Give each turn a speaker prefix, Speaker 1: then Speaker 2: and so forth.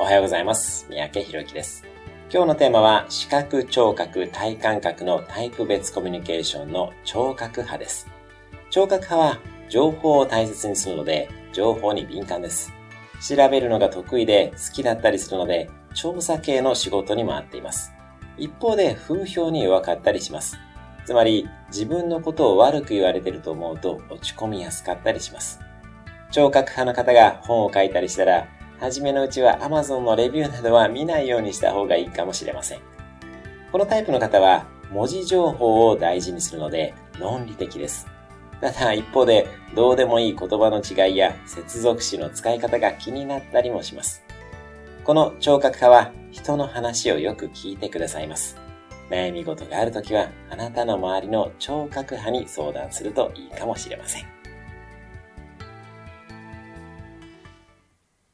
Speaker 1: おはようございます。三宅博之です。今日のテーマは、視覚、聴覚、体感覚のタイプ別コミュニケーションの聴覚派です。聴覚派は、情報を大切にするので、情報に敏感です。調べるのが得意で好きだったりするので、調査系の仕事にも合っています。一方で、風評に弱かったりします。つまり、自分のことを悪く言われてると思うと落ち込みやすかったりします。聴覚派の方が本を書いたりしたら、初めのうちは Amazon のレビューなどは見ないようにした方がいいかもしれません。このタイプの方は文字情報を大事にするので論理的です。ただ一方でどうでもいい言葉の違いや接続詞の使い方が気になったりもします。この聴覚派は人の話をよく聞いてくださいます。悩み事があるときはあなたの周りの聴覚派に相談するといいかもしれません。